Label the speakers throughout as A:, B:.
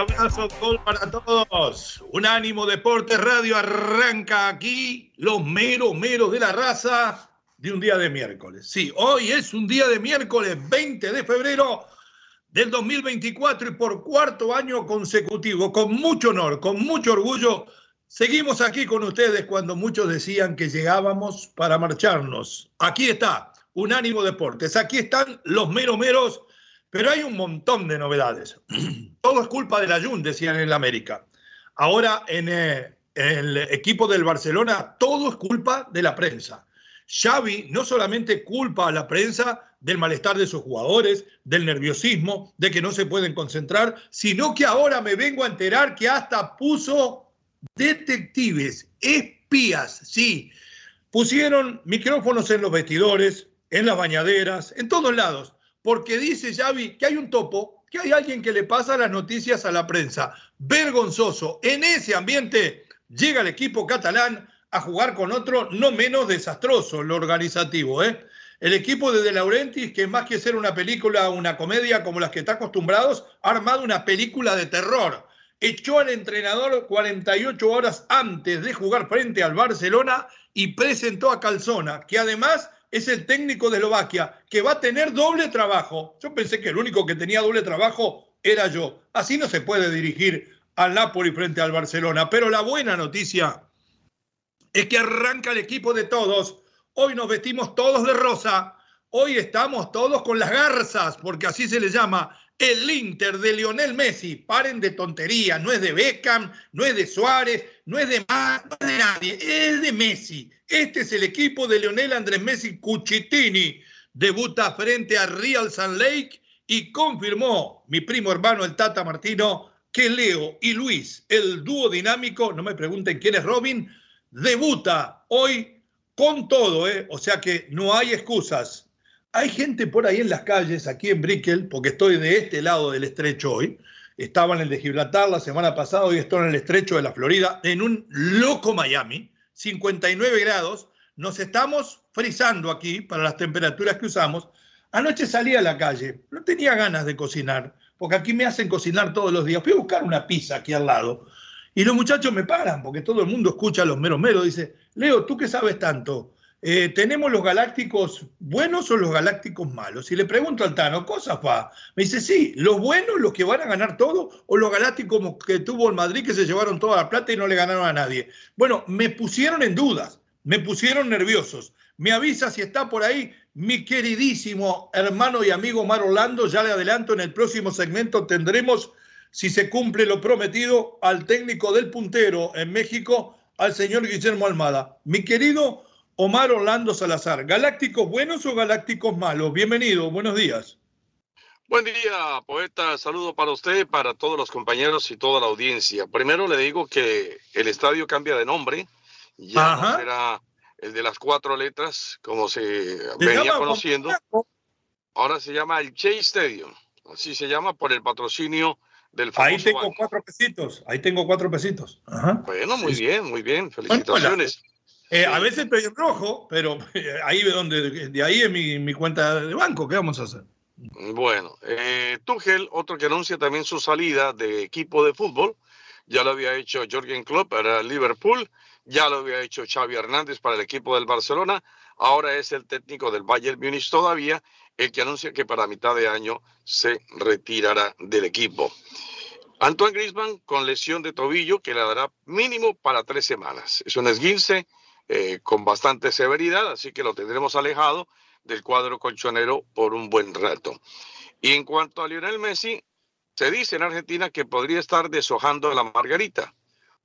A: Abrazo, gol para todos. Unánimo Deportes Radio arranca aquí los meros, meros de la raza de un día de miércoles. Sí, hoy es un día de miércoles 20 de febrero del 2024 y por cuarto año consecutivo, con mucho honor, con mucho orgullo, seguimos aquí con ustedes cuando muchos decían que llegábamos para marcharnos. Aquí está, Unánimo Deportes, aquí están los meros, meros pero hay un montón de novedades. Todo es culpa de la Jun, decían en el América. Ahora en eh, el equipo del Barcelona, todo es culpa de la prensa. Xavi no solamente culpa a la prensa del malestar de sus jugadores, del nerviosismo, de que no se pueden concentrar, sino que ahora me vengo a enterar que hasta puso detectives, espías, sí. Pusieron micrófonos en los vestidores, en las bañaderas, en todos lados porque dice Xavi que hay un topo, que hay alguien que le pasa las noticias a la prensa. Vergonzoso. En ese ambiente llega el equipo catalán a jugar con otro no menos desastroso, lo organizativo. ¿eh? El equipo de De Laurentiis, que más que ser una película, una comedia como las que está acostumbrados, ha armado una película de terror. Echó al entrenador 48 horas antes de jugar frente al Barcelona y presentó a Calzona, que además es el técnico de Eslovaquia, que va a tener doble trabajo. Yo pensé que el único que tenía doble trabajo era yo. Así no se puede dirigir al Napoli frente al Barcelona. Pero la buena noticia es que arranca el equipo de todos. Hoy nos vestimos todos de rosa. Hoy estamos todos con las garzas, porque así se le llama el Inter de Lionel Messi. Paren de tontería, no es de Beckham, no es de Suárez, no es de más, no es de nadie, es de Messi. Este es el equipo de Lionel Andrés Messi Cuchitini. Debuta frente a Real San Lake y confirmó mi primo hermano el Tata Martino que Leo y Luis, el dúo dinámico, no me pregunten quién es Robin, debuta hoy con todo, ¿eh? o sea que no hay excusas. Hay gente por ahí en las calles, aquí en Brickell, porque estoy de este lado del estrecho hoy. Estaba en el de Gibraltar la semana pasada, hoy estoy en el estrecho de la Florida, en un loco Miami, 59 grados. Nos estamos frizando aquí para las temperaturas que usamos. Anoche salí a la calle, no tenía ganas de cocinar, porque aquí me hacen cocinar todos los días. Fui a buscar una pizza aquí al lado y los muchachos me paran, porque todo el mundo escucha a los meros meros. Dice, Leo, ¿tú qué sabes tanto? Eh, ¿tenemos los galácticos buenos o los galácticos malos? Y le pregunto al Tano, ¿cosa fa? Me dice, sí, los buenos, los que van a ganar todo, o los galácticos que tuvo el Madrid que se llevaron toda la plata y no le ganaron a nadie. Bueno, me pusieron en dudas, me pusieron nerviosos. Me avisa si está por ahí mi queridísimo hermano y amigo Mar Orlando. Ya le adelanto, en el próximo segmento tendremos, si se cumple lo prometido, al técnico del puntero en México, al señor Guillermo Almada. Mi querido Omar Orlando Salazar. ¿Galácticos buenos o galácticos malos? Bienvenido, buenos días.
B: Buen día, poeta. Saludo para usted, para todos los compañeros y toda la audiencia. Primero le digo que el estadio cambia de nombre. Ya no será el de las cuatro letras, como se venía conociendo. Ahora se llama el Chase Stadium. Así se llama por el patrocinio del
A: Ahí tengo cuatro pesitos. Ahí tengo cuatro pesitos.
B: Bueno, muy bien, muy bien. Felicitaciones.
A: Eh, a veces en rojo, pero ahí de donde, de ahí es mi, cuenta de banco. ¿Qué vamos a hacer?
B: Bueno, eh, Tuchel, otro que anuncia también su salida de equipo de fútbol, ya lo había hecho Jorgen Klopp para Liverpool, ya lo había hecho Xavi Hernández para el equipo del Barcelona, ahora es el técnico del Bayern Múnich todavía, el que anuncia que para mitad de año se retirará del equipo. Antoine Griezmann con lesión de tobillo que le dará mínimo para tres semanas. Es un esguince eh, con bastante severidad, así que lo tendremos alejado del cuadro colchonero por un buen rato. Y en cuanto a Lionel Messi, Se dice en Argentina que podría estar deshojando la margarita,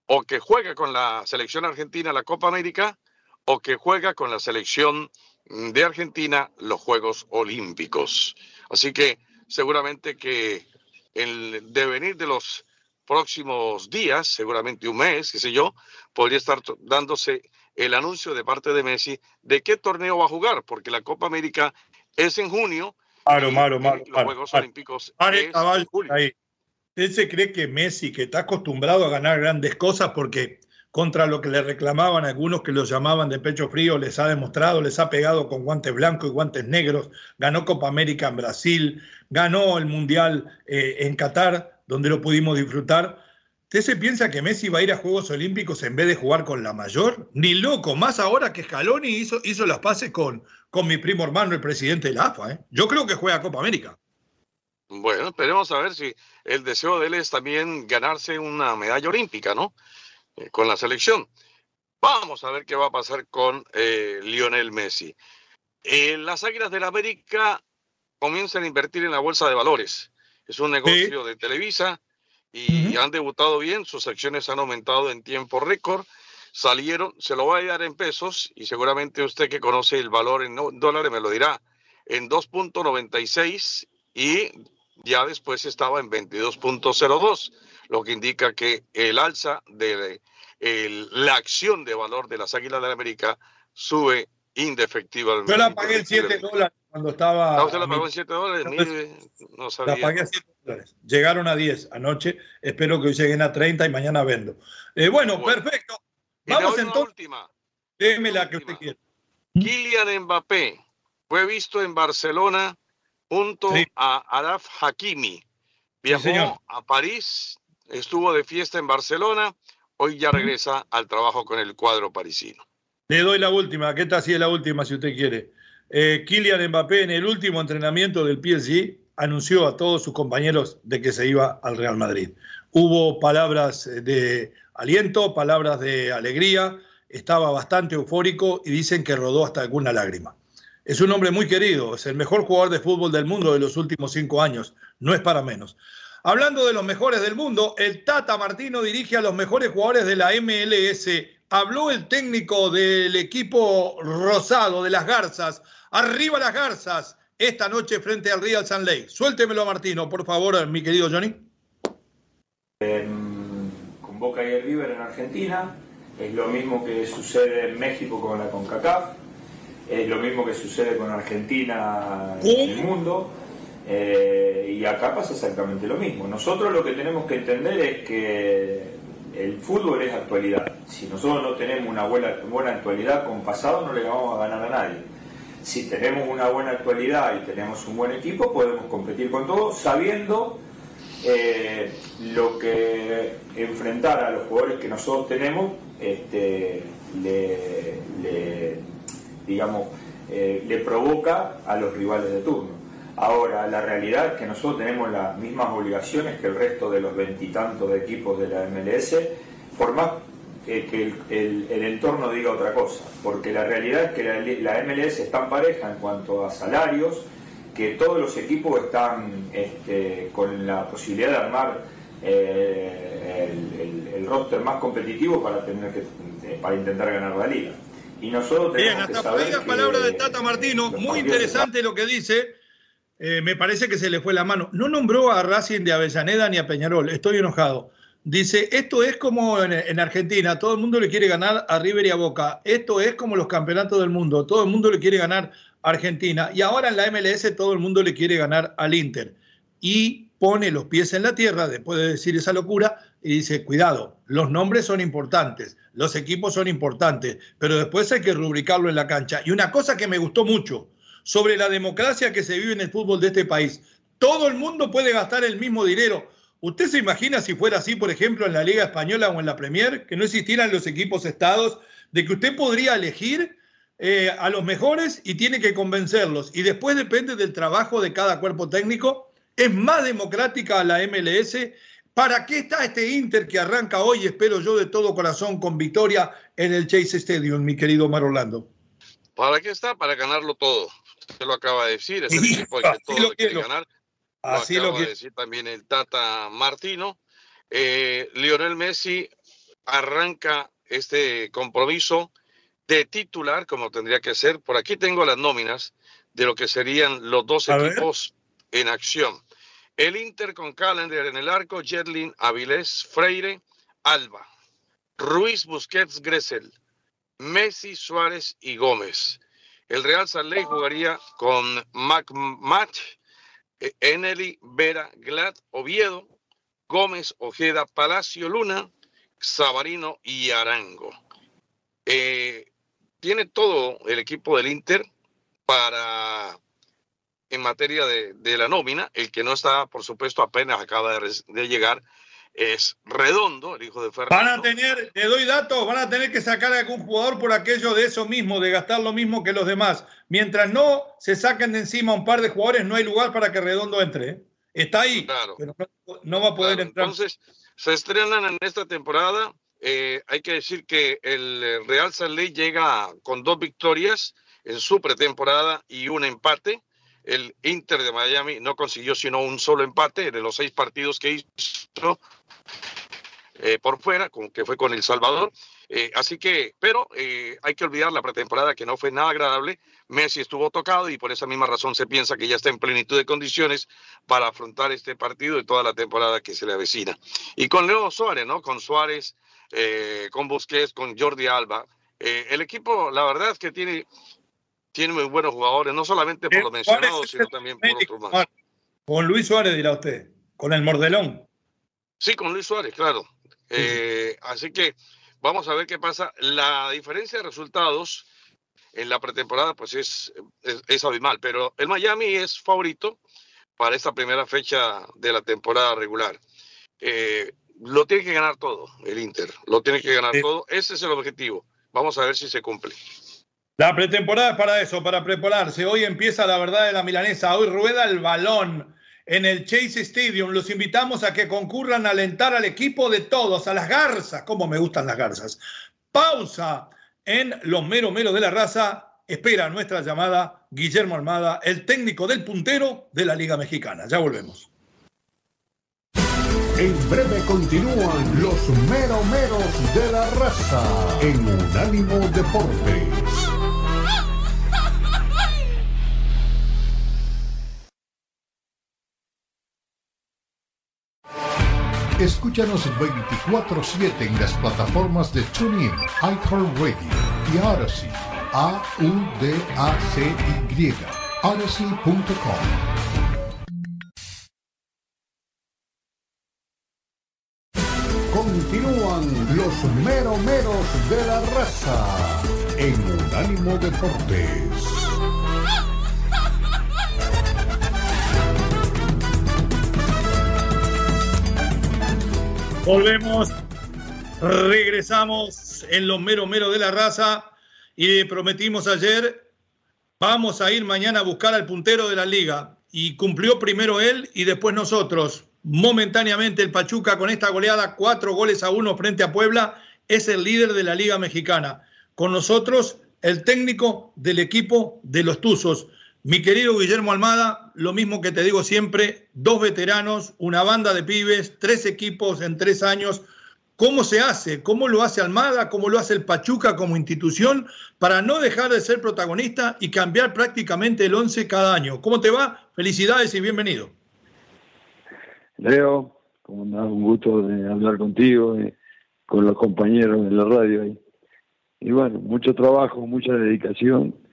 B: o que juega con la selección argentina la Copa América, o que juega con la selección de Argentina los Juegos Olímpicos. Así que seguramente que el devenir de los próximos días, seguramente un mes, qué sé yo, podría estar dándose el anuncio de parte de Messi de qué torneo va a jugar, porque la Copa América es en junio.
A: Claro, Maro, Maro.
B: Los Juegos Olímpicos.
A: es en julio. Ahí. ¿Usted se cree que Messi, que está acostumbrado a ganar grandes cosas porque contra lo que le reclamaban algunos que lo llamaban de pecho frío, les ha demostrado, les ha pegado con guantes blancos y guantes negros, ganó Copa América en Brasil, ganó el Mundial eh, en Qatar, donde lo pudimos disfrutar. ¿Usted se piensa que Messi va a ir a Juegos Olímpicos en vez de jugar con la mayor? Ni loco, más ahora que Scaloni hizo, hizo las paces con, con mi primo hermano, el presidente de la AFA. ¿eh? Yo creo que juega Copa América.
B: Bueno, esperemos a ver si el deseo de él es también ganarse una medalla olímpica, ¿no? Eh, con la selección. Vamos a ver qué va a pasar con eh, Lionel Messi. Las Águilas del la América comienzan a invertir en la bolsa de valores. Es un negocio de Televisa y han debutado bien, sus acciones han aumentado en tiempo récord. Salieron, se lo voy a dar en pesos y seguramente usted que conoce el valor en dólares me lo dirá, en 2.96 y ya después estaba en 22.02 lo que indica que el alza de la acción de valor de las Águilas de la América sube indefectivamente.
A: Yo la pagué en 7 dólares cuando estaba.
B: ¿Usted la pagó en 7 dólares? no sabía.
A: La pagué en 7 dólares. Llegaron a 10 anoche. Espero que hoy lleguen a 30 y mañana vendo. Eh, bueno, perfecto. Vamos entonces. Última. Déme la que usted quiera.
B: Kylian Mbappé fue visto en Barcelona junto a Araf Hakimi. Viajó a París estuvo de fiesta en Barcelona, hoy ya regresa al trabajo con el cuadro parisino.
A: Le doy la última, ¿qué tal si es la última si usted quiere? Eh, Kylian Mbappé en el último entrenamiento del PSG anunció a todos sus compañeros de que se iba al Real Madrid. Hubo palabras de aliento, palabras de alegría, estaba bastante eufórico y dicen que rodó hasta alguna lágrima. Es un hombre muy querido, es el mejor jugador de fútbol del mundo de los últimos cinco años, no es para menos. Hablando de los mejores del mundo, el Tata Martino dirige a los mejores jugadores de la MLS. Habló el técnico del equipo rosado de las Garzas. Arriba las Garzas esta noche frente al Real San Lake. Suéltemelo, Martino, por favor, mi querido Johnny.
C: con Boca y el River en Argentina. Es lo mismo que sucede en México con la CONCACAF. Es lo mismo que sucede con Argentina en el mundo eh, y acá pasa exactamente lo mismo. Nosotros lo que tenemos que entender es que el fútbol es actualidad. Si nosotros no tenemos una buena, buena actualidad con pasado, no le vamos a ganar a nadie. Si tenemos una buena actualidad y tenemos un buen equipo, podemos competir con todo, sabiendo eh, lo que enfrentar a los jugadores que nosotros tenemos este, le, digamos, eh, le provoca a los rivales de turno. Ahora, la realidad es que nosotros tenemos las mismas obligaciones que el resto de los veintitantos de equipos de la MLS, por más que el, entorno diga otra cosa, porque la realidad es que la, MLS es tan pareja en cuanto a salarios que todos los equipos están este, con la posibilidad de armar eh, el, roster más competitivo para tener que para intentar ganar la liga. Y nosotros tenemos
A: Bien, hasta que palabra de Tata Martino, muy interesante lo que dice eh, me parece que se le fue la mano. No nombró a Racing de Avellaneda ni a Peñarol, estoy enojado. Dice, esto es como en, Argentina, todo el mundo le quiere ganar a River y a Boca. Esto es como los campeonatos del mundo, todo el mundo le quiere ganar a Argentina. Y ahora en la MLS todo el mundo le quiere ganar al Inter. Y pone los pies en la tierra después de decir esa locura y dice, cuidado, los nombres son importantes, los equipos son importantes, pero después hay que rubricarlo en la cancha. Y una cosa que me gustó mucho, sobre la democracia que se vive en el fútbol de este país. Todo el mundo puede gastar el mismo dinero. ¿Usted se imagina si fuera así, por ejemplo, en la Liga Española o en la Premier, que no existieran los equipos estados, de que usted podría elegir eh, a los mejores y tiene que convencerlos? Y después depende del trabajo de cada cuerpo técnico. Es más democrática la MLS. ¿Para qué está este Inter que arranca hoy, espero yo de todo corazón, con victoria en el Chase Stadium, mi querido Mar Orlando?
B: ¿Para qué está? Para ganarlo todo. Usted lo acaba de decir, es el equipo que todo lo quiere ganar. Así lo, que decir también el Tata Martino. Eh, Lionel Messi arranca este compromiso de titular, como tendría que ser. Por aquí tengo las nóminas de lo que serían los dos equipos en acción. El Inter con Calendar en el arco, Jetlin, Avilés, Freire, Alba, Ruiz, Busquets, Gressel, Messi, Suárez y Gómez. El Real Salt jugaría con McMatch, eh, Eneli, Vera, Glad, Oviedo, Gómez, Ojeda, Palacio, Luna, Sabarino y Arango. Eh, tiene todo el equipo del Inter para, en materia de, la nómina, el que no está, por supuesto, apenas acaba de, llegar, es Redondo, el hijo de Fernando.
A: Van a tener, te doy datos, van a tener que sacar a algún jugador por aquello de eso mismo, de gastar lo mismo que los demás. Mientras no se saquen de encima un par de jugadores, no hay lugar para que Redondo entre. ¿eh? Está ahí, pero no, va a poder entrar.
B: Entonces, se estrenan en esta temporada. Eh, hay que decir que el Real Salt llega con dos victorias en su pretemporada y un empate. El Inter de Miami no consiguió sino un solo empate de los seis partidos que hizo eh, por fuera, con, que fue con El Salvador. Eh, así que, pero eh, hay que olvidar la pretemporada que no fue nada agradable. Messi estuvo tocado y por esa misma razón se piensa que ya está en plenitud de condiciones para afrontar este partido y toda la temporada que se le avecina. Y con Leo Suárez, ¿no? Con Suárez, con Busquets, con Jordi Alba. el equipo, la verdad es que tiene tiene muy buenos jugadores, no solamente por lo mencionado, sino también por otros más.
A: Con Luis Suárez, dirá usted, con el Mordelón.
B: Sí, con Luis Suárez, claro. Eh, así que vamos a ver qué pasa. La diferencia de resultados en la pretemporada, pues es, es, abismal, pero el Miami es favorito para esta primera fecha de la temporada regular. Eh, lo tiene que ganar todo el Inter, lo tiene que ganar todo. Ese es el objetivo. Vamos a ver si se cumple.
A: La pretemporada es para eso, para prepararse. Hoy empieza la verdad de la milanesa. Hoy rueda el balón en el Chase Stadium. Los invitamos a que concurran a alentar al equipo de todos, a las garzas. Como me gustan las garzas. Pausa en los mero mero de la raza. Espera nuestra llamada Guillermo Armada, el técnico del puntero de la Liga Mexicana. Ya volvemos.
D: En breve continúan los meromeros de la raza en Unánimo Deportes. Escúchanos 24-7 en las plataformas de TuneIn, iHeartRadio y Odyssey. A-U-D-A-C-Y. Odyssey.com. Continúan los meromeros de la raza en Unánimo Deportes.
A: Volvemos, regresamos en los mero mero de la raza y prometimos ayer, vamos a ir mañana a buscar al puntero de la liga y cumplió primero él y después nosotros. Momentáneamente el Pachuca con esta goleada, cuatro goles a uno frente a Puebla, es el líder de la liga mexicana. Con nosotros el técnico del equipo de los Tuzos. Mi querido Guillermo Almada, lo mismo que te digo siempre, dos veteranos, una banda de pibes, tres equipos en tres años. ¿Cómo se hace? ¿Cómo lo hace Almada? ¿Cómo lo hace el Pachuca como institución para no dejar de ser protagonista y cambiar prácticamente el once cada año? ¿Cómo te va? Felicidades y bienvenido.
E: Leo, como andás, un gusto de hablar contigo, con los compañeros de la radio. y bueno, mucho trabajo, mucha dedicación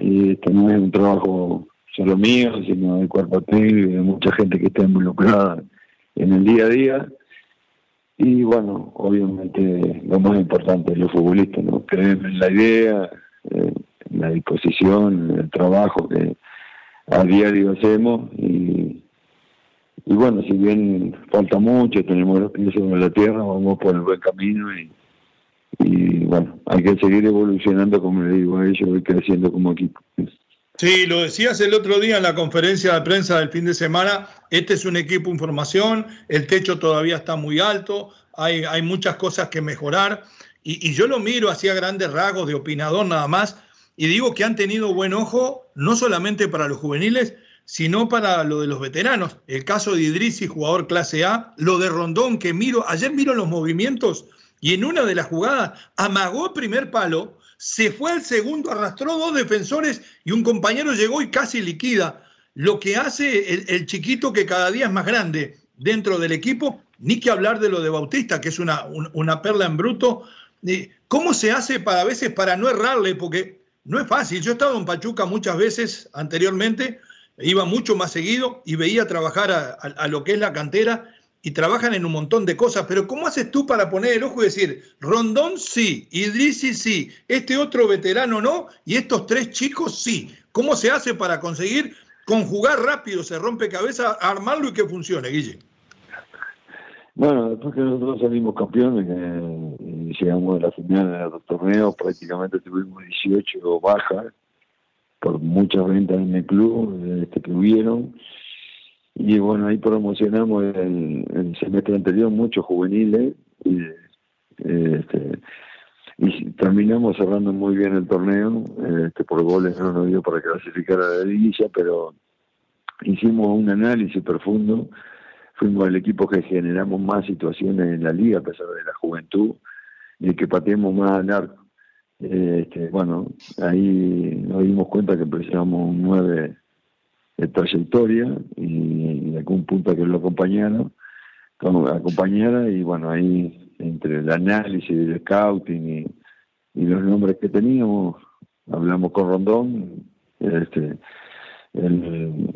E: y esto no es un trabajo solo mío, sino del cuerpo técnico y de mucha gente que está involucrada en el día a día. Y bueno, obviamente lo más importante es los futbolistas, ¿no? Creer en la idea, en la disposición, en el trabajo que a diario hacemos y, y bueno, si bien falta mucho, tenemos los pies sobre la tierra, vamos por el buen camino y, y bueno, hay que seguir evolucionando, como le digo a ellos, y creciendo como equipo.
A: Sí, lo decías el otro día en la conferencia de prensa del fin de semana, este es un equipo en formación, el techo todavía está muy alto, hay, hay muchas cosas que mejorar, y, y yo lo miro hacia grandes rasgos de opinador nada más, y digo que han tenido buen ojo, no solamente para los juveniles, sino para lo de los veteranos. El caso de Idrisi, jugador clase A, lo de Rondón, que miro, ayer miro los movimientos y en una de las jugadas amagó el primer palo, se fue al segundo, arrastró dos defensores y un compañero llegó y casi liquida. Lo que hace el, chiquito que cada día es más grande dentro del equipo, ni que hablar de lo de Bautista, que es una, una perla en bruto. ¿Cómo se hace para a veces para no errarle? Porque no es fácil. Yo he estado en Pachuca muchas veces anteriormente iba mucho más seguido y veía trabajar a, lo que es la cantera y trabajan en un montón de cosas, pero ¿cómo haces tú para poner el ojo y decir, Rondón sí, Idrisi sí, este otro veterano no, y estos tres chicos sí? ¿Cómo se hace para conseguir conjugar rápido, se rompe cabeza, armarlo y que funcione, Guille?
E: Bueno, después que nosotros salimos campeones y llegamos a la final de los torneos, prácticamente tuvimos 18 bajas, por muchas ventas en el club este, que hubieron. Y bueno, ahí promocionamos el, el semestre anterior muchos juveniles y, este, y terminamos cerrando muy bien el torneo. Este, por goles no nos dio para clasificar a la liguilla, pero hicimos un análisis profundo. Fuimos el equipo que generamos más situaciones en la liga a pesar de la juventud y que pateemos más al arco. Este, bueno, ahí nos dimos cuenta que precisamos un 9 de trayectoria y, algún punto que lo acompañara, acompañara y bueno, ahí entre el análisis, el scouting y, los nombres que teníamos, hablamos con Rondón, este, él,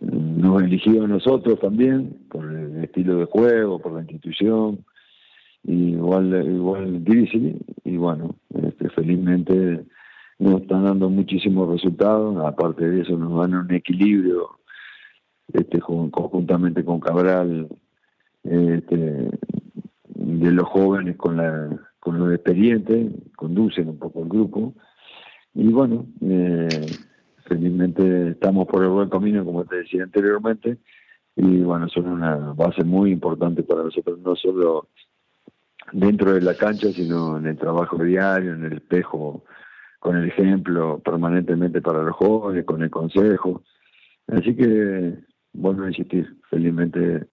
E: nos eligió a nosotros también por el estilo de juego, por la institución, igual igual difícil y bueno este, felizmente nos están dando muchísimos resultados aparte de eso nos dan un equilibrio este conjuntamente con Cabral este, de los jóvenes con la con los expedientes conducen un poco el grupo. Y bueno eh, felizmente estamos por el buen camino como te decía anteriormente y bueno son una base muy importante para nosotros no solo dentro de la cancha, sino en el trabajo diario, en el espejo, con el ejemplo permanentemente para los jóvenes, con el consejo. Así que, vuelvo a insistir, felizmente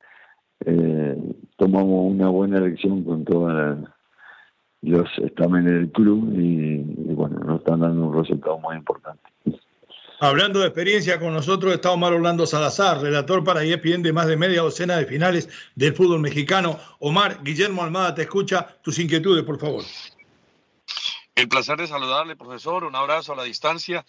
E: eh, tomamos una buena elección con todos los estámenes del club y, y bueno, nos están dando un resultado muy importante.
A: Hablando de experiencia con nosotros está Omar Orlando Salazar, relator para ESPN de más de media docena de finales del fútbol mexicano. Omar, Guillermo Almada te escucha. Tus inquietudes, por favor.
B: El placer de saludarle, profesor. Un abrazo a la distancia.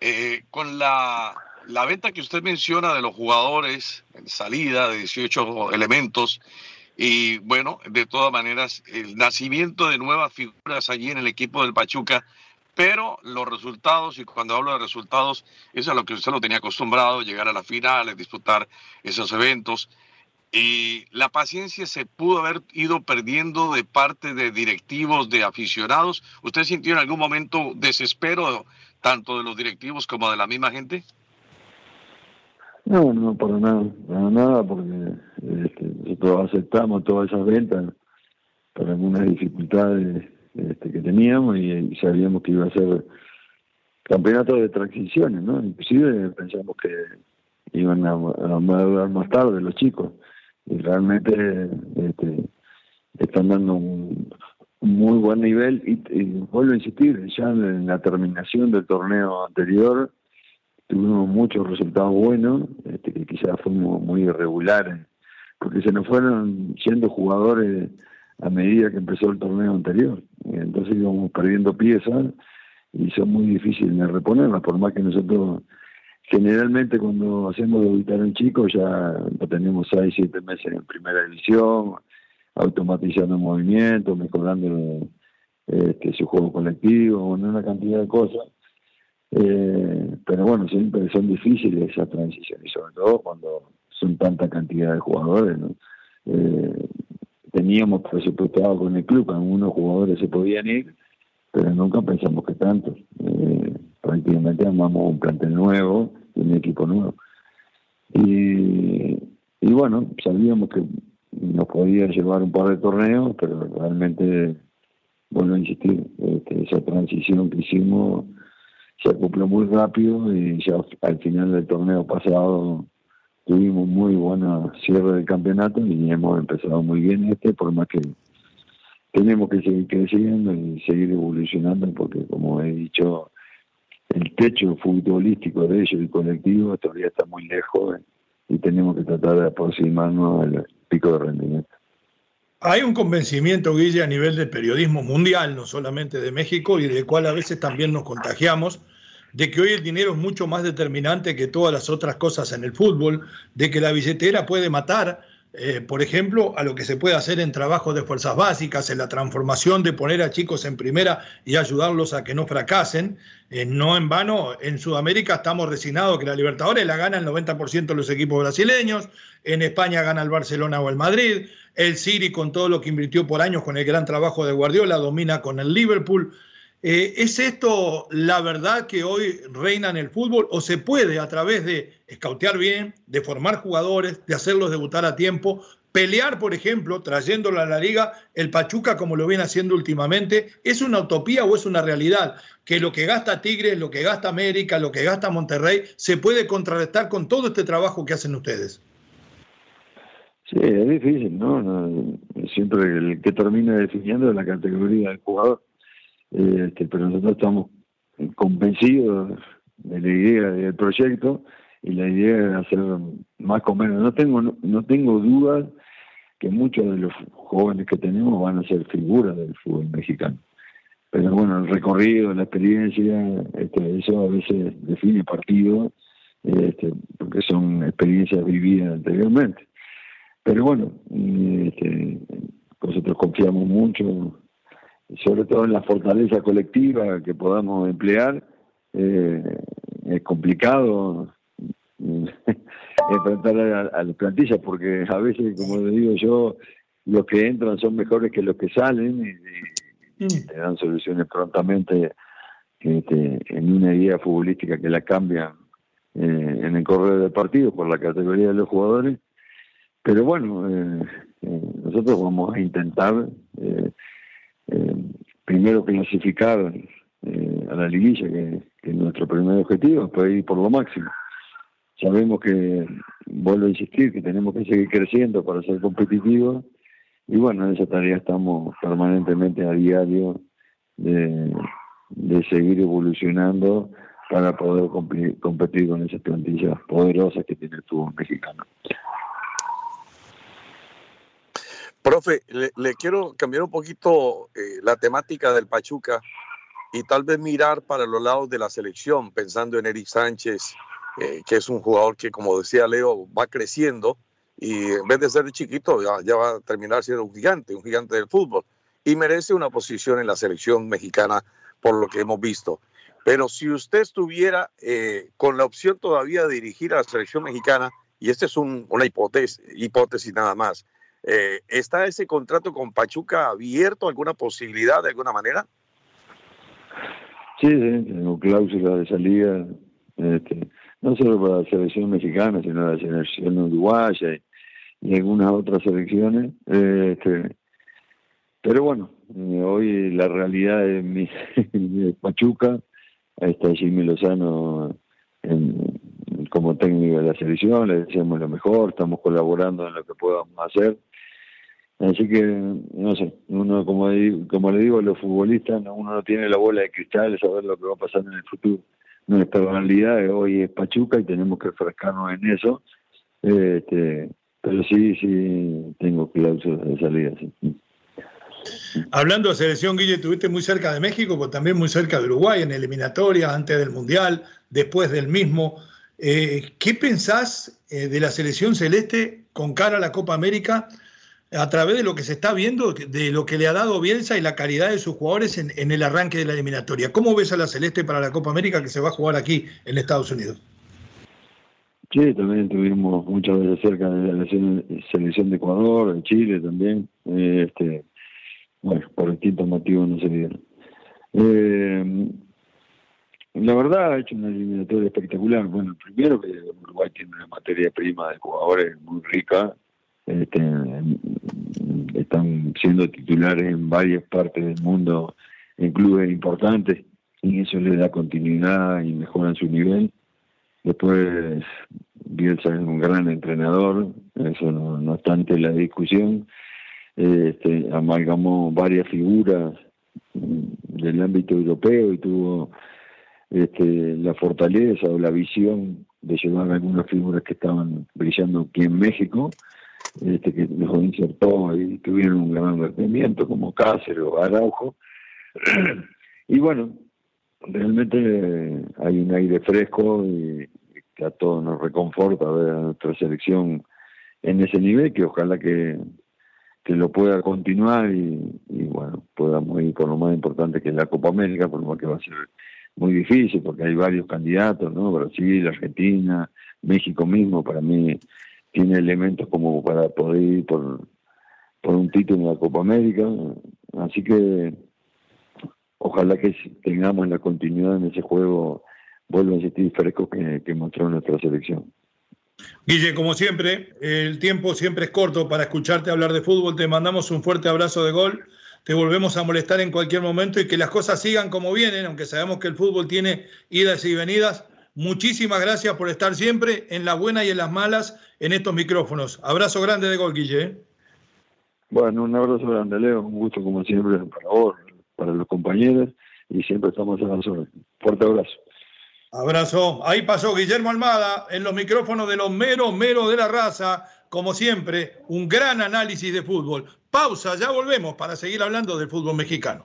B: Eh, con la, la venta que usted menciona de los jugadores, en salida de 18 elementos, y bueno, de todas maneras, el nacimiento de nuevas figuras allí en el equipo del Pachuca pero los resultados, y cuando hablo de resultados, es a lo que usted lo tenía acostumbrado, llegar a las finales, disputar esos eventos. Y la paciencia se pudo haber ido perdiendo de parte de directivos, de aficionados. ¿Usted sintió en algún momento desespero, tanto de los directivos como de la misma gente?
E: No, no, para nada, para nada, porque este, nosotros aceptamos todas esas ventas por algunas dificultades este, que teníamos y, sabíamos que iba a ser campeonato de transiciones, ¿no? Inclusive pensamos que iban a, madurar más tarde los chicos y realmente este, están dando un, muy buen nivel y, vuelvo a insistir, ya en la terminación del torneo anterior tuvimos muchos resultados buenos, este, que quizás fuimos muy irregulares, porque se nos fueron siendo jugadores a medida que empezó el torneo anterior. Entonces íbamos perdiendo piezas y son muy difíciles de reponerlas, por más que nosotros generalmente cuando hacemos debutar a un chico ya lo tenemos 6, 7 meses en primera división, automatizando movimientos, mejorando este, su juego colectivo, una cantidad de cosas. Eh, pero bueno, siempre son difíciles esas transiciones, sobre todo cuando son tanta cantidad de jugadores. ¿no? Eh, teníamos presupuestado con el club, algunos jugadores se podían ir, pero nunca pensamos que tantos. Eh, prácticamente armamos un plantel nuevo un equipo nuevo. Y, y bueno, sabíamos que nos podía llevar un par de torneos, pero realmente, a insistir, este, esa transición que hicimos se acopló muy rápido y ya al final del torneo pasado tuvimos muy buena cierre del campeonato y hemos empezado muy bien este, por más que tenemos que seguir creciendo y seguir evolucionando porque como he dicho, techo futbolístico de ellos y colectivo todavía está muy lejos y tenemos que tratar de aproximarnos al pico de rendimiento.
A: Hay un convencimiento, Guille, a nivel del periodismo mundial, no solamente de México, y del cual a veces también nos contagiamos, de que hoy el dinero es mucho más determinante que todas las otras cosas en el fútbol, de que la billetera puede matar, eh, por ejemplo, a lo que se puede hacer en trabajos de fuerzas básicas, en la transformación de poner a chicos en primera y ayudarlos a que no fracasen. Eh, no en vano, en Sudamérica estamos resignados que la Libertadores la gana el 90% de los equipos brasileños, en España gana el Barcelona o el Madrid, el City con todo lo que invirtió por años con el gran trabajo de Guardiola domina con el Liverpool. Eh, ¿Es esto la verdad que hoy reina en el fútbol o se puede a través de escautear bien, de formar jugadores, de hacerlos debutar a tiempo, pelear, por ejemplo, trayéndolo a la liga, el Pachuca como lo viene haciendo últimamente? ¿Es una utopía o es una realidad? Que lo que gasta Tigres, lo que gasta América, lo que gasta Monterrey, se puede contrarrestar con todo este trabajo que hacen ustedes.
E: Sí, es difícil, ¿no? Siempre el que termina definiendo es la categoría del jugador este, pero nosotros estamos convencidos de la idea del proyecto y la idea es hacer más o menos. No tengo, no, tengo dudas que muchos de los jóvenes que tenemos van a ser figuras del fútbol mexicano. Pero bueno, el recorrido, la experiencia, este, eso a veces define partido, este, porque son experiencias vividas anteriormente. Pero bueno, este, nosotros confiamos mucho sobre todo en la fortaleza colectiva que podamos emplear, eh, es complicado enfrentar a, las plantillas porque a veces, como le digo yo, los que entran son mejores que los que salen y, mm. te dan soluciones prontamente este, en una idea futbolística que la cambian eh, en el correr del partido por la categoría de los jugadores. Pero bueno, eh, nosotros vamos a intentar eh, primero clasificar eh, a la liguilla, que, es nuestro primer objetivo, después ir por lo máximo. Sabemos que, vuelvo a insistir, que tenemos que seguir creciendo para ser competitivos y bueno, en esa tarea estamos permanentemente a diario de, seguir evolucionando para poder competir con esas plantillas poderosas que tiene el fútbol mexicano.
B: Profe, le, quiero cambiar un poquito eh, la temática del Pachuca y tal vez mirar para los lados de la selección, pensando en Eric Sánchez, eh, que es un jugador que, como decía Leo, va creciendo y en vez de ser chiquito, ya, va a terminar siendo un gigante, un gigante del fútbol y merece una posición en la selección mexicana por lo que hemos visto. Pero si usted estuviera eh, con la opción todavía de dirigir a la selección mexicana, y esta es una hipótesis, hipótesis nada más, eh, ¿Está ese contrato con Pachuca abierto? ¿Alguna posibilidad de alguna manera?
E: Sí, sí tengo cláusula de salida, este, no solo para la selección mexicana, sino la selección uruguaya y, algunas otras selecciones. Este, pero bueno, eh, hoy la realidad de, mi, Pachuca, está Jimmy Lozano como técnico de la selección, le deseamos lo mejor, estamos colaborando en lo que podamos hacer Así que, no sé, uno como, como le digo a los futbolistas, uno no tiene la bola de cristal saber lo que va a pasar en el futuro. Nuestra realidad hoy es Pachuca y tenemos que refrescarnos en eso. Este, pero sí, sí, tengo cláusulas de salida.
A: Hablando de selección, Guille, estuviste muy cerca de México, pero también muy cerca de Uruguay en eliminatoria, antes del Mundial, después del mismo. Eh, ¿Qué pensás eh, de la selección celeste con cara a la Copa América? A través de lo que se está viendo, de lo que le ha dado Bielsa y la calidad de sus jugadores en, el arranque de la eliminatoria. ¿Cómo ves a la Celeste para la Copa América que se va a jugar aquí en Estados Unidos?
E: Sí, también estuvimos muchas veces cerca de la selección de Ecuador, de Chile también. este, bueno, por distintos motivos no se dieron. Eh, la verdad ha hecho una eliminatoria espectacular. Bueno, primero que Uruguay tiene una materia prima de jugadores muy rica, este, están siendo titulares en varias partes del mundo en clubes importantes y eso le da continuidad y mejora su nivel. Después, Bielsa es un gran entrenador, eso no, no obstante la discusión. Este, amalgamó varias figuras del ámbito europeo y tuvo este, la fortaleza o la visión de llevar algunas figuras que estaban brillando aquí en México, este, que los insertó y tuvieron un gran rendimiento, como Cáceres o Araujo. y bueno, realmente hay un aire fresco y que a todos nos reconforta ver a nuestra selección en ese nivel, que ojalá que, que lo pueda continuar y, bueno, podamos ir con lo más importante que es la Copa América, por lo que va a ser muy difícil porque hay varios candidatos, ¿no? Brasil, Argentina, México mismo, para mí tiene elementos como para poder ir por, por un título en la Copa América. Así que ojalá que tengamos la continuidad en ese juego, vuelva a sentir fresco que, que mostró nuestra selección.
A: Guille, como siempre, el tiempo siempre es corto para escucharte hablar de fútbol. Te mandamos un fuerte abrazo de gol te volvemos a molestar en cualquier momento y que las cosas sigan como vienen, aunque sabemos que el fútbol tiene idas y venidas. Muchísimas gracias por estar siempre en las buenas y en las malas en estos micrófonos. Abrazo grande de gol, Guille. ¿eh?
E: Bueno, un abrazo grande, Leo. Un gusto, como siempre, para vos, para los compañeros y siempre estamos a la zona. Fuerte abrazo.
A: Abrazo. Ahí pasó Guillermo Almada en los micrófonos de los meros, meros de la raza. Como siempre, un gran análisis de fútbol. Pausa, ya volvemos para seguir hablando del fútbol mexicano.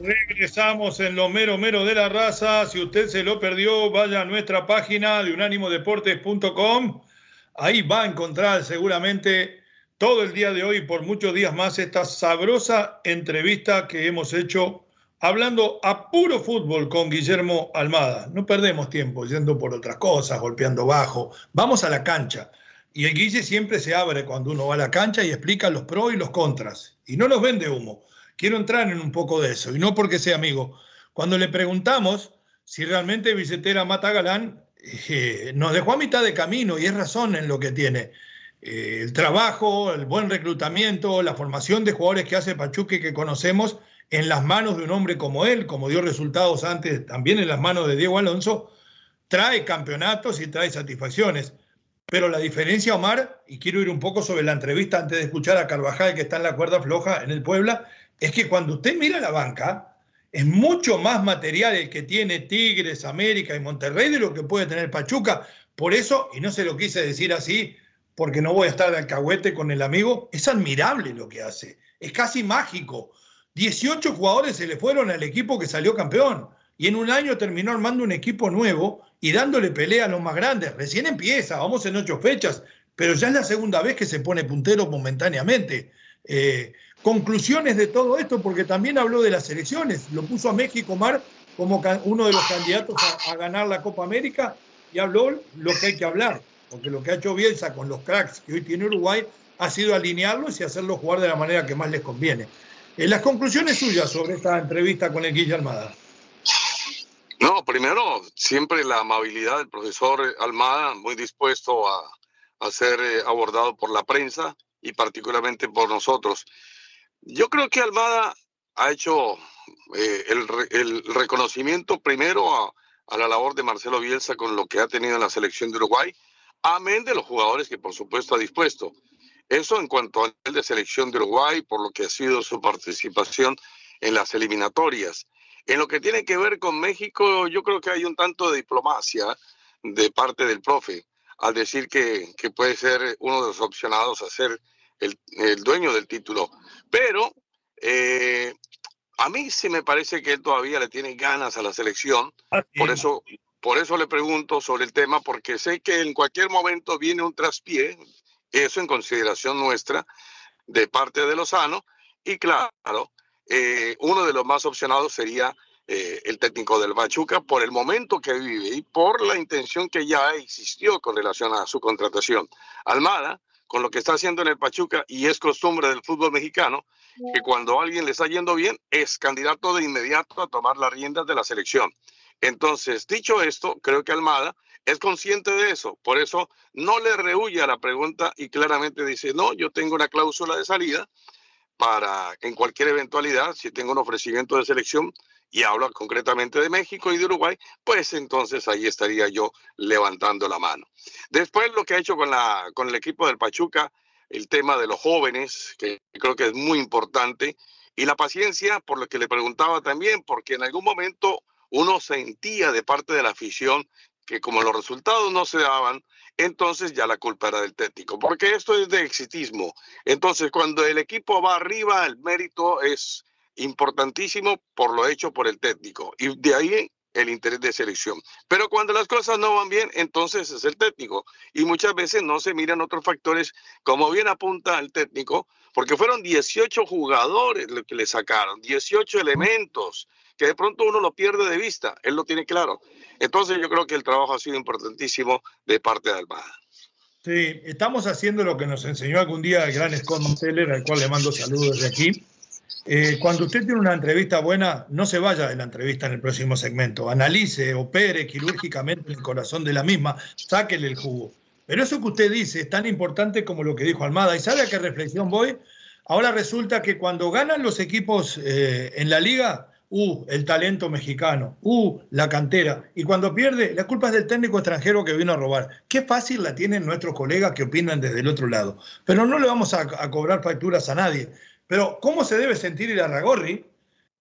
A: Regresamos en lo mero mero de la raza. Si usted se lo perdió, vaya a nuestra página de unánimodeportes.com. Ahí va a encontrar seguramente todo el día de hoy, por muchos días más, esta sabrosa entrevista que hemos hecho hablando a puro fútbol con Guillermo Almada. No perdemos tiempo yendo por otras cosas, golpeando bajo. Vamos a la cancha. Y el Guille siempre se abre cuando uno va a la cancha y explica los pros y los contras. Y no nos vende humo. Quiero entrar en un poco de eso. Y no porque sea amigo. Cuando le preguntamos si realmente Bicetera mata a Galán, eh, nos dejó a mitad de camino y es razón en lo que tiene. Eh, el trabajo, el buen reclutamiento, la formación de jugadores que hace Pachuque que conocemos en las manos de un hombre como él, como dio resultados antes también en las manos de Diego Alonso, trae campeonatos y trae satisfacciones. Pero la diferencia, Omar, y quiero ir un poco sobre la entrevista antes de escuchar a Carvajal, que está en la cuerda floja en el Puebla, es que cuando usted mira la banca, es mucho más material el que tiene Tigres, América y Monterrey de lo que puede tener Pachuca. Por eso, y no se lo quise decir así, porque no voy a estar de alcahuete con el amigo, es admirable lo que hace, es casi mágico. 18 jugadores se le fueron al equipo que salió campeón y en un año terminó armando un equipo nuevo y dándole pelea a los más grandes. Recién empieza, vamos en ocho fechas, pero ya es la segunda vez que se pone puntero momentáneamente. Eh, conclusiones de todo esto, porque también habló de las elecciones, lo puso a México Mar como uno de los candidatos a, ganar la Copa América y habló lo que hay que hablar, porque lo que ha hecho Bielsa con los cracks que hoy tiene Uruguay ha sido alinearlos y hacerlos jugar de la manera que más les conviene. En las conclusiones suyas sobre esta entrevista con el Guille Almada.
B: No, primero, siempre la amabilidad del profesor Almada, muy dispuesto a, a ser eh, abordado por la prensa y particularmente por nosotros. Yo creo que Almada ha hecho eh, el, reconocimiento primero a, a, la labor de Marcelo Bielsa con lo que ha tenido en la selección de Uruguay, amén de los jugadores que por supuesto ha dispuesto. Eso en cuanto al nivel de selección de Uruguay, por lo que ha sido su participación en las eliminatorias. En lo que tiene que ver con México, yo creo que hay un tanto de diplomacia de parte del profe al decir que, que puede ser uno de los opcionados a ser el, el dueño del título. Pero eh, a mí sí me parece que él todavía le tiene ganas a la selección. Por eso, por eso le pregunto sobre el tema, porque sé que en cualquier momento viene un traspié Eso en consideración nuestra de parte de Lozano. Y claro, eh, uno de los más opcionados sería eh, el técnico del Pachuca por el momento que vive y por la intención que ya existió con relación a su contratación. Almada, con lo que está haciendo en el Pachuca, y es costumbre del fútbol mexicano, que cuando a alguien le está yendo bien, es candidato de inmediato a tomar las riendas de la selección. Entonces, dicho esto, creo que Almada es consciente de eso, por eso no le rehuye a la pregunta y claramente dice, no, yo tengo una cláusula de salida para en cualquier eventualidad, si tengo un ofrecimiento de selección y hablo concretamente de México y de Uruguay, pues entonces ahí estaría yo levantando la mano. Después lo que ha hecho con, la, con el equipo del Pachuca, el tema de los jóvenes, que creo que es muy importante, y la paciencia, por lo que le preguntaba también, porque en algún momento uno sentía de parte de la afición que como los resultados no se daban, entonces ya la culpa era del técnico, porque esto es de exitismo. Entonces, cuando el equipo va arriba, el mérito es importantísimo por lo hecho por el técnico y de ahí el interés de selección. Pero cuando las cosas no van bien, entonces es el técnico. Y muchas veces no se miran otros factores, como bien apunta el técnico, porque fueron 18 jugadores los que le sacaron, 18 elementos, que de pronto uno lo pierde de vista, él lo tiene claro. Entonces yo creo que el trabajo ha sido importantísimo de parte de Almada.
A: Sí, estamos haciendo lo que nos enseñó algún día el gran Scott Mosteller, al cual le mando saludos de aquí. Eh, cuando usted tiene una entrevista buena, no se vaya de la entrevista en el próximo segmento. Analice, opere quirúrgicamente el corazón de la misma, sáquele el jugo. Pero eso que usted dice es tan importante como lo que dijo Almada. ¿Y sabe a qué reflexión voy? Ahora resulta que cuando ganan los equipos eh, en la liga, uh, el talento mexicano, uh, la cantera. Y cuando pierde, la culpa es del técnico extranjero que vino a robar. Qué fácil la tienen nuestros colegas que opinan desde el otro lado. Pero no le vamos a, cobrar facturas a nadie. Pero ¿cómo se debe sentir el Arragorri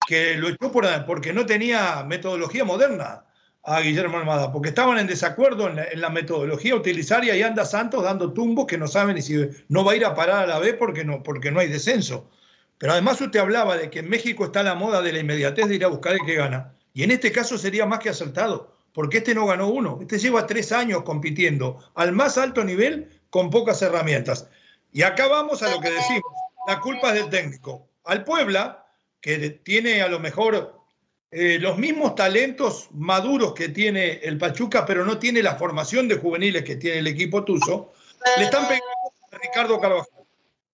A: que lo echó por, porque no tenía metodología moderna a Guillermo Almada? Porque estaban en desacuerdo en la, metodología utilizar y anda Santos dando tumbos que no saben si no va a ir a parar a la B porque no, porque no hay descenso. Pero además usted hablaba de que en México está la moda de la inmediatez de ir a buscar el que gana. Y en este caso sería más que acertado, porque este no ganó uno. Este lleva tres años compitiendo al más alto nivel con pocas herramientas. Y acá vamos a lo que decimos. La culpa es del técnico. Al Puebla, que tiene a lo mejor eh, los mismos talentos maduros que tiene el Pachuca, pero no tiene la formación de juveniles que tiene el equipo Tuzo, le están pegando a Ricardo Carvajal.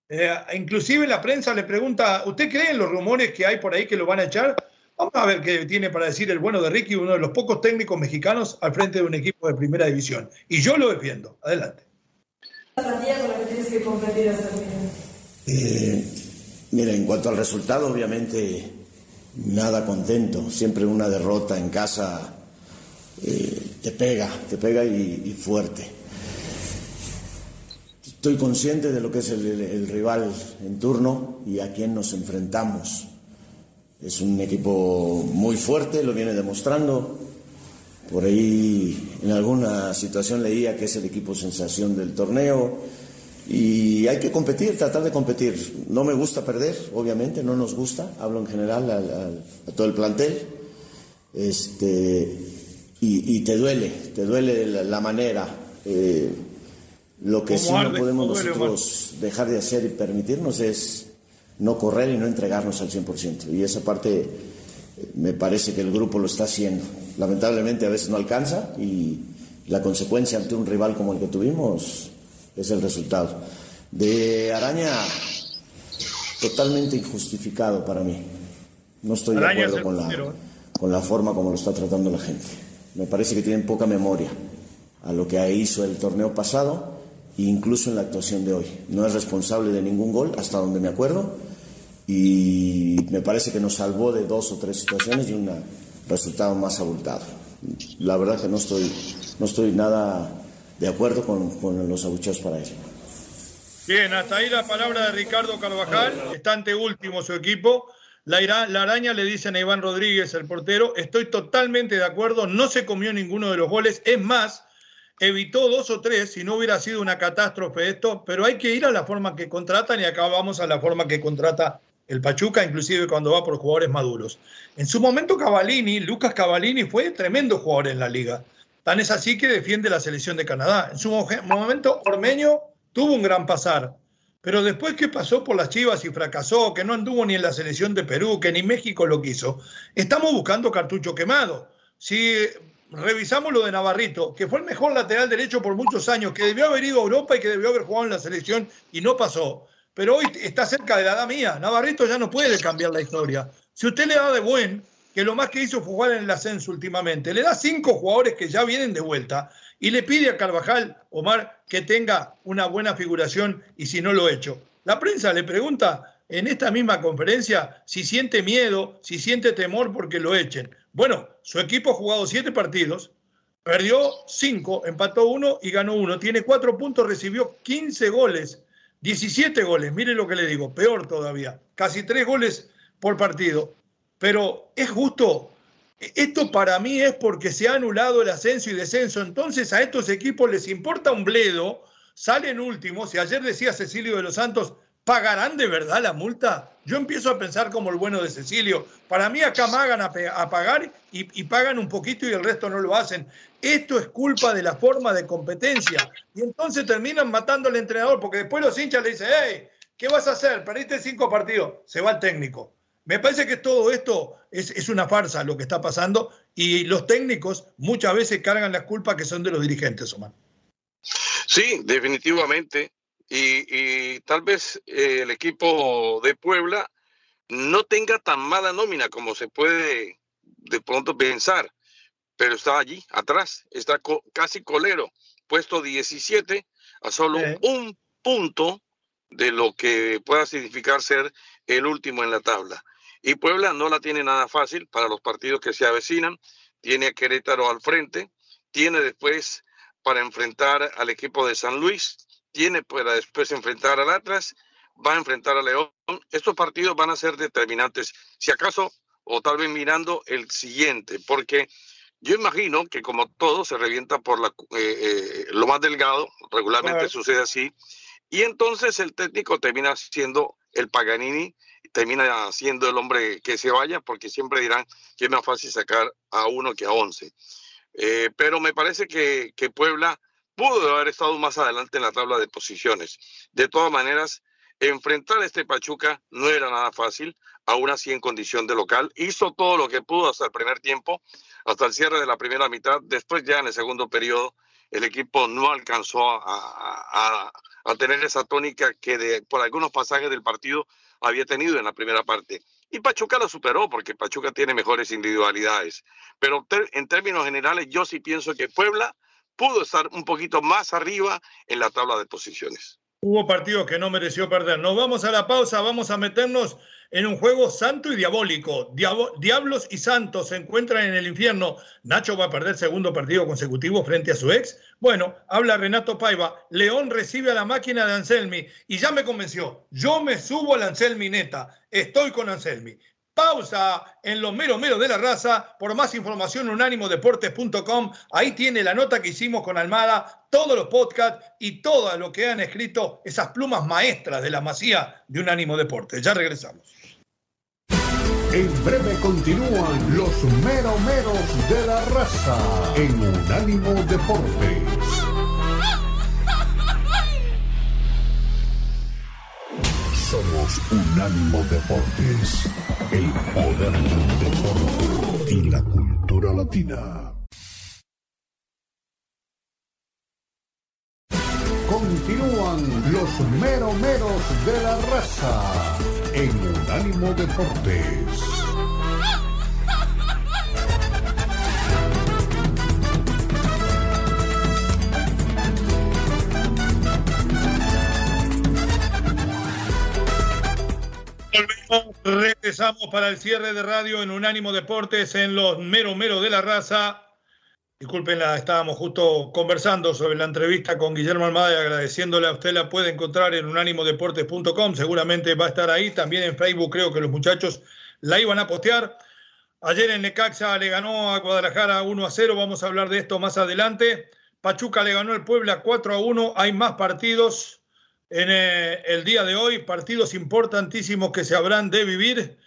A: Eh, inclusive la prensa le pregunta, ¿usted cree en los rumores que hay por ahí que lo van a echar? Vamos a ver qué tiene para decir el bueno de Ricky, uno de los pocos técnicos mexicanos al frente de un equipo de primera división. Y yo lo defiendo. Adelante.
F: Eh, mira, en cuanto al resultado, obviamente nada contento. Siempre una derrota en casa eh, te pega, te pega y fuerte. Estoy consciente de lo que es el, rival en turno y a quién nos enfrentamos. Es un equipo muy fuerte, lo viene demostrando. Por ahí en alguna situación leía que es el equipo sensación del torneo y hay que competir, tratar de competir. No me gusta perder, obviamente, no nos gusta, hablo en general a, todo el plantel. Este, y, te duele, te duele la, manera. Eh, lo que sí no podemos nosotros dejar de hacer y permitirnos es no correr y no entregarnos al 100%. Y esa parte eh, me parece que el grupo lo está haciendo. Lamentablemente a veces no alcanza y la consecuencia ante un rival como el que tuvimos es el resultado. De Araña, totalmente injustificado para mí. No estoy de acuerdo con la, con la forma como lo está tratando la gente. Me parece que tienen poca memoria a lo que hizo el torneo pasado incluso en la actuación de hoy. No es responsable de ningún gol, hasta donde me acuerdo, y me parece que nos salvó de dos o tres situaciones y un resultado más abultado. La verdad que no estoy, no estoy nada de acuerdo con, los abucheos para él.
A: Bien, hasta ahí la palabra de Ricardo Carvajal, está ante último su equipo. La, araña le dicen a Iván Rodríguez, el portero, estoy totalmente de acuerdo, no se comió ninguno de los goles, es más, evitó dos o tres si no hubiera sido una catástrofe esto, pero hay que ir a la forma que contratan y acá vamos a la forma que contrata el Pachuca, inclusive cuando va por jugadores maduros. En su momento Cavallini, Lucas Cavallini fue tremendo jugador en la liga. Tan es así que defiende la selección de Canadá. En su momento Ormeño tuvo un gran pasar. Pero después que pasó por las Chivas y fracasó, que no anduvo ni en la selección de Perú, que ni México lo quiso, estamos buscando cartucho quemado. Si revisamos lo de Navarrito, que fue el mejor lateral derecho por muchos años, que debió haber ido a Europa y que debió haber jugado en la selección y no pasó, pero hoy está cerca de la edad mía. Navarrito ya no puede cambiar la historia. Si usted le da de buen, que lo más que hizo fue jugar en el ascenso últimamente, le da cinco jugadores que ya vienen de vuelta y le pide a Carvajal, Omar, que tenga una buena figuración y si no lo he hecho. La prensa le pregunta en esta misma conferencia si siente miedo, si siente temor porque lo echen. Bueno, su equipo ha jugado siete partidos, perdió cinco, empató uno y ganó uno. Tiene cuatro puntos, recibió 15 goles, 17 goles. Mire lo que le digo, peor todavía. Casi tres goles por partido. Pero es justo. Esto para mí es porque se ha anulado el ascenso y descenso. Entonces a estos equipos les importa un bledo, salen últimos. Y ayer decía Cecilio de los Santos, ¿Pagarán de verdad la multa? Yo empiezo a pensar como el bueno de Cecilio. Para mí acá magan a, pagar y, pagan un poquito y el resto no lo hacen. Esto es culpa de la forma de competencia. Y entonces terminan matando al entrenador porque después los hinchas le dicen, hey, ¿qué vas a hacer? Perdiste cinco partidos. Se va el técnico. Me parece que todo esto es, es una farsa lo que está pasando y los técnicos muchas veces cargan las culpas que son de los dirigentes, Omar.
B: Sí, definitivamente y, tal vez eh, el equipo de Puebla no tenga tan mala nómina como se puede de pronto pensar, pero está allí, atrás, está casi colero, puesto 17 a solo un punto de lo que pueda significar ser el último en la tabla. Y Puebla no la tiene nada fácil para los partidos que se avecinan, tiene a Querétaro al frente, tiene después para enfrentar al equipo de San Luis, tiene para después enfrentar al Atlas, va a enfrentar a León. Estos partidos van a ser determinantes, si acaso, o tal vez mirando el siguiente, porque yo imagino que como todo se revienta por la, eh, eh, lo más delgado, regularmente sucede así, y entonces el técnico termina siendo el Paganini, termina siendo el hombre que se vaya, porque siempre dirán que es más fácil sacar a uno que a once. Eh, pero me parece que, que Puebla pudo haber estado más adelante en la tabla de posiciones. De todas maneras, enfrentar a este Pachuca no era nada fácil, aún así en condición de local. Hizo todo lo que pudo hasta el primer tiempo, hasta el cierre de la primera mitad. Después ya en el segundo periodo el equipo no alcanzó a, tener esa tónica que de, por algunos pasajes del partido había tenido en la primera parte. Y Pachuca lo superó porque Pachuca tiene mejores individualidades. Pero en términos generales yo sí pienso que Puebla pudo estar un poquito más arriba en la tabla de posiciones.
A: Hubo partidos que no mereció perder. Nos vamos a la pausa, vamos a meternos en un juego santo y diabólico. Diablos y Santos se encuentran en el infierno. Nacho va a perder segundo partido consecutivo frente a su ex. Bueno, habla Renato Paiva. León recibe a la máquina de Anselmi y ya me convenció. Yo me subo al Anselmi neta. Estoy con Anselmi. Pausa en los meros meros de la raza. Por más información, unánimodeportes.com. Ahí tiene la nota que hicimos con Almada, todos los podcasts y todo lo que han escrito esas plumas maestras de la masía de Unánimo Deportes. Ya regresamos.
D: En breve continúan los meros meros de la raza en Unánimo Deportes. Unánimo Deportes, el poder del deporte y la cultura latina. Continúan los meromeros de la raza en Unánimo Deportes.
A: Regresamos para el cierre de radio en Unánimo Deportes en los mero mero de la raza. Disculpenla, estábamos justo conversando sobre la entrevista con Guillermo Almada y agradeciéndole usted la puede encontrar en unánimodeportes.com, seguramente va a estar ahí, también en Facebook creo que los muchachos la iban a postear. Ayer en Necaxa le ganó a Guadalajara 1 a 0, vamos a hablar de esto más adelante. Pachuca le ganó al Puebla 4 a 1, hay más partidos en eh, el día de hoy, partidos importantísimos que se habrán de vivir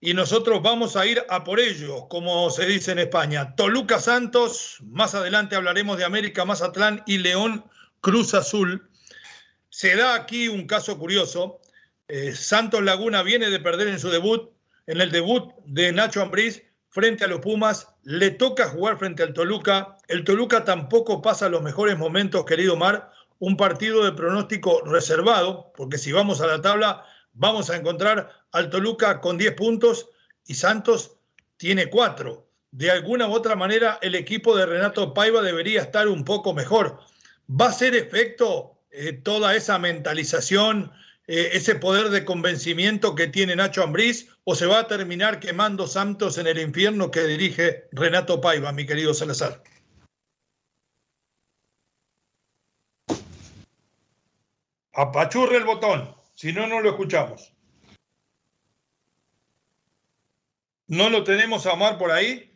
A: y nosotros vamos a ir a por ellos, como se dice en España. Toluca Santos, más adelante hablaremos de América Mazatlán y León Cruz Azul. se da aquí un caso curioso. Eh, Santos Laguna viene de perder en su debut, en el debut de Nacho Ambriz frente a los Pumas, le toca jugar frente al Toluca. El Toluca tampoco pasa los mejores momentos, querido Mar. Un partido de pronóstico reservado, porque si vamos a la tabla, vamos a encontrar al Toluca con 10 puntos y Santos tiene 4. De alguna u otra manera, el equipo de Renato Paiva debería estar un poco mejor. ¿Va a ser efecto eh, toda esa mentalización, eh, ese poder de convencimiento que tiene Nacho Ambriz o se va a terminar quemando Santos en el infierno que dirige Renato Paiva, mi querido Salazar? Apachurre el botón, si no, no lo escuchamos. ¿No lo tenemos a Mar por ahí?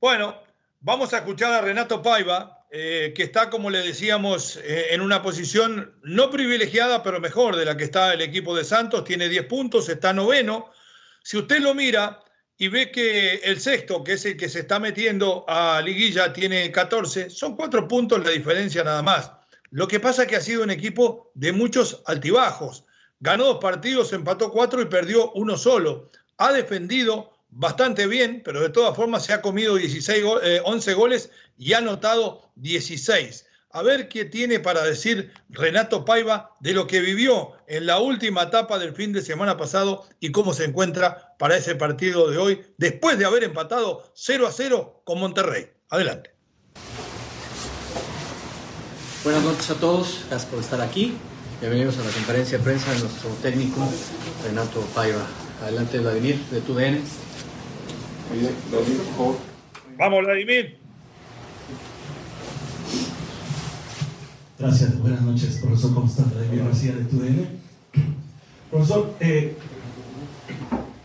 A: Bueno, vamos a escuchar a Renato Paiva, eh, que está, como le decíamos, eh, en una posición no privilegiada, pero mejor de la que está el equipo de Santos. Tiene 10 puntos, está noveno. Si usted lo mira y ve que el sexto, que es el que se está metiendo a liguilla, tiene 14, son cuatro puntos la diferencia nada más. Lo que pasa es que ha sido un equipo de muchos altibajos. Ganó dos partidos, empató cuatro y perdió uno solo. Ha defendido bastante bien, pero de todas formas se ha comido 16, 11 eh, goles y ha anotado 16. A ver qué tiene para decir Renato Paiva de lo que vivió en la última etapa del fin de semana pasado y cómo se encuentra para ese partido de hoy, después de haber empatado 0 a 0 con Monterrey. Adelante.
G: Buenas noches a todos, gracias por estar aquí. Bienvenidos a la conferencia de prensa de nuestro técnico Renato Paiva. Adelante, Vladimir, de TUDN.
A: Vamos, Vladimir.
H: Gracias, buenas noches, profesor. ¿Cómo está? Vladimir García de TUDN. Profesor, eh,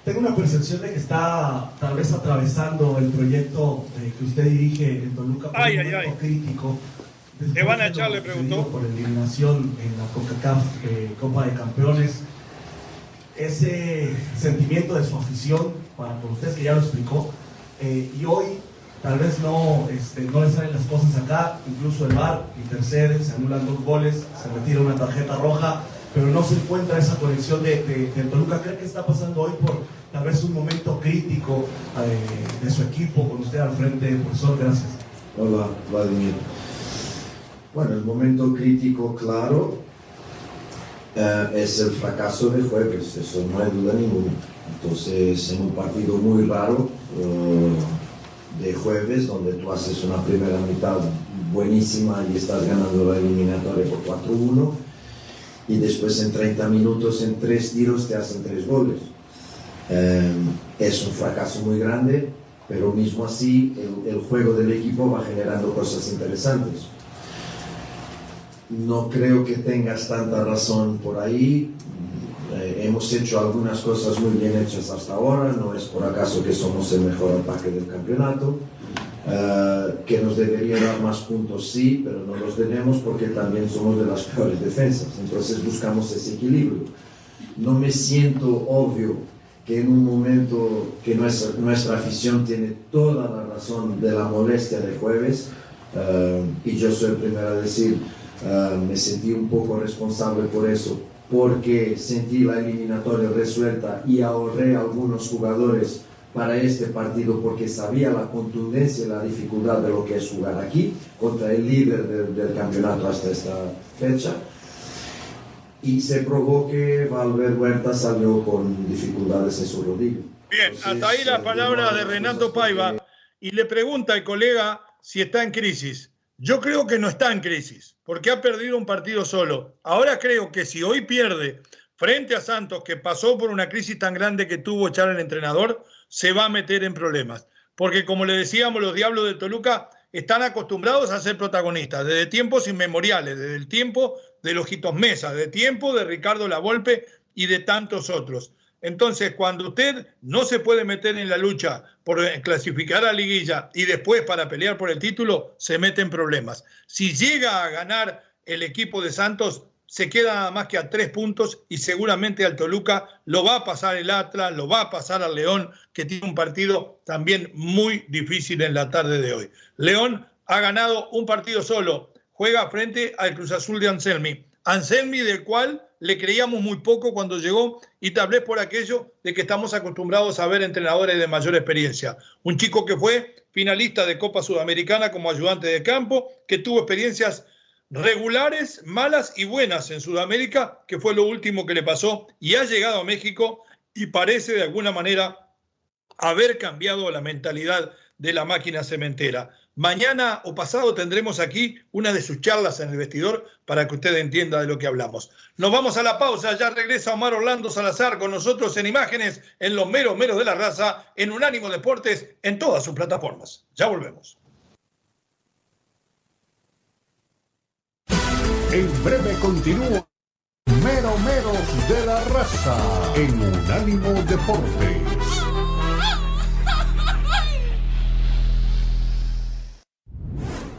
H: tengo una percepción de que está tal vez atravesando el proyecto eh, que usted dirige en Toluca por
A: un momento
H: crítico.
A: ¿Te van a echar? Le preguntó.
H: Por eliminación en la CONCACAF eh, Copa de Campeones. Ese sentimiento de su afición, para por usted que ya lo explicó, y hoy tal vez no, este, no le salen las cosas acá, incluso el VAR intercede, se anulan dos goles, se retira una tarjeta roja, pero no se encuentra esa conexión de, de, Toluca. ¿Cree que está pasando hoy por tal vez un momento crítico eh, de su equipo con usted al frente, profesor? Gracias.
I: Hola, Vladimir. Bueno, el momento crítico, claro, eh, es el fracaso de jueves, eso no hay duda ninguna. Entonces, en un partido muy raro, eh, de jueves, donde tú haces una primera mitad buenísima y estás ganando la eliminatoria por 4-1, y después en 30 minutos, en tres tiros, te hacen tres goles. Eh, es un fracaso muy grande, pero mismo así el, el, juego del equipo va generando cosas interesantes. No creo que tengas tanta razón por ahí. Eh, hemos hecho algunas cosas muy bien hechas hasta ahora, no es por acaso que somos el mejor ataque del campeonato. Uh, que nos debería dar más puntos, sí, pero no los tenemos porque también somos de las peores defensas. Entonces buscamos ese equilibrio. No me siento obvio que en un momento que nuestra, nuestra afición tiene toda la razón de la molestia de jueves, uh, y yo soy el primero a decir, uh, me sentí un poco responsable por eso, porque sentí la eliminatoria resuelta y ahorré algunos jugadores para este partido porque sabía la contundencia y la dificultad de lo que es jugar aquí contra el líder del, campeonato hasta esta fecha. Y se probó que Valver Huerta salió con dificultades en su rodillo.
A: Bien, hasta ahí la palabra de Renato Paiva. Y le pregunta al colega si está en crisis. Yo creo que no está en crisis, porque ha perdido un partido solo. Ahora creo que si hoy pierde frente a Santos, que pasó por una crisis tan grande que tuvo echar al entrenador, se va a meter en problemas. Porque como le decíamos, los Diablos de Toluca están acostumbrados a ser protagonistas desde tiempos inmemoriales, desde el tiempo de los Jitos Mesa, de tiempo de Ricardo Lavolpe y de tantos otros. Entonces, cuando usted no se puede meter en la lucha por clasificar a liguilla y después para pelear por el título, se mete en problemas. Si llega a ganar el equipo de Santos, se queda nada más que a tres puntos y seguramente al Toluca lo va a pasar el Atlas, lo va a pasar al León, que tiene un partido también muy difícil en la tarde de hoy. León ha ganado un partido solo, juega frente al Cruz Azul de Anselmi Anselmi, del cual le creíamos muy poco cuando llegó y tal vez por aquello de que estamos acostumbrados a ver entrenadores de mayor experiencia. Un chico que fue finalista de Copa Sudamericana como ayudante de campo, que tuvo experiencias regulares, malas y buenas en Sudamérica, que fue lo último que le pasó y ha llegado a México y parece de alguna manera haber cambiado la mentalidad de la máquina cementera. Mañana o pasado tendremos aquí una de sus charlas en el vestidor para que usted entienda de lo que hablamos. Nos vamos a la pausa, ya regresa Omar Orlando Salazar con nosotros en imágenes en los meros meros de la raza, en Unánimo Deportes, en todas sus plataformas. Ya volvemos.
D: En breve continúa Mero Meros de la Raza en Unánimo Deportes.